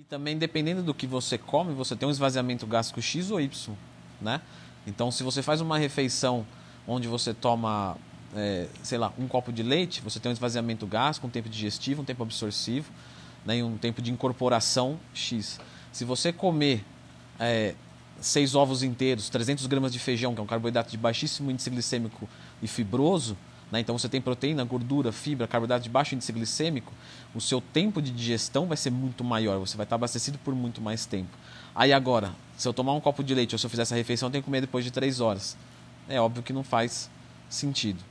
E também dependendo do que você come, você tem um esvaziamento gástrico X ou Y, né? Então, se você faz uma refeição onde você toma, é, sei lá, um copo de leite, você tem um esvaziamento gástrico, um tempo digestivo, um tempo absortivo, né, e um tempo de incorporação X. Se você comer é, seis ovos inteiros, 300 gramas de feijão, que é um carboidrato de baixíssimo índice glicêmico e fibroso, né, então você tem proteína, gordura, fibra, carboidrato de baixo índice glicêmico, o seu tempo de digestão vai ser muito maior, você vai estar abastecido por muito mais tempo. Aí agora, se eu tomar um copo de leite ou se eu fizer essa refeição, eu tenho que comer depois de três horas. É óbvio que não faz sentido.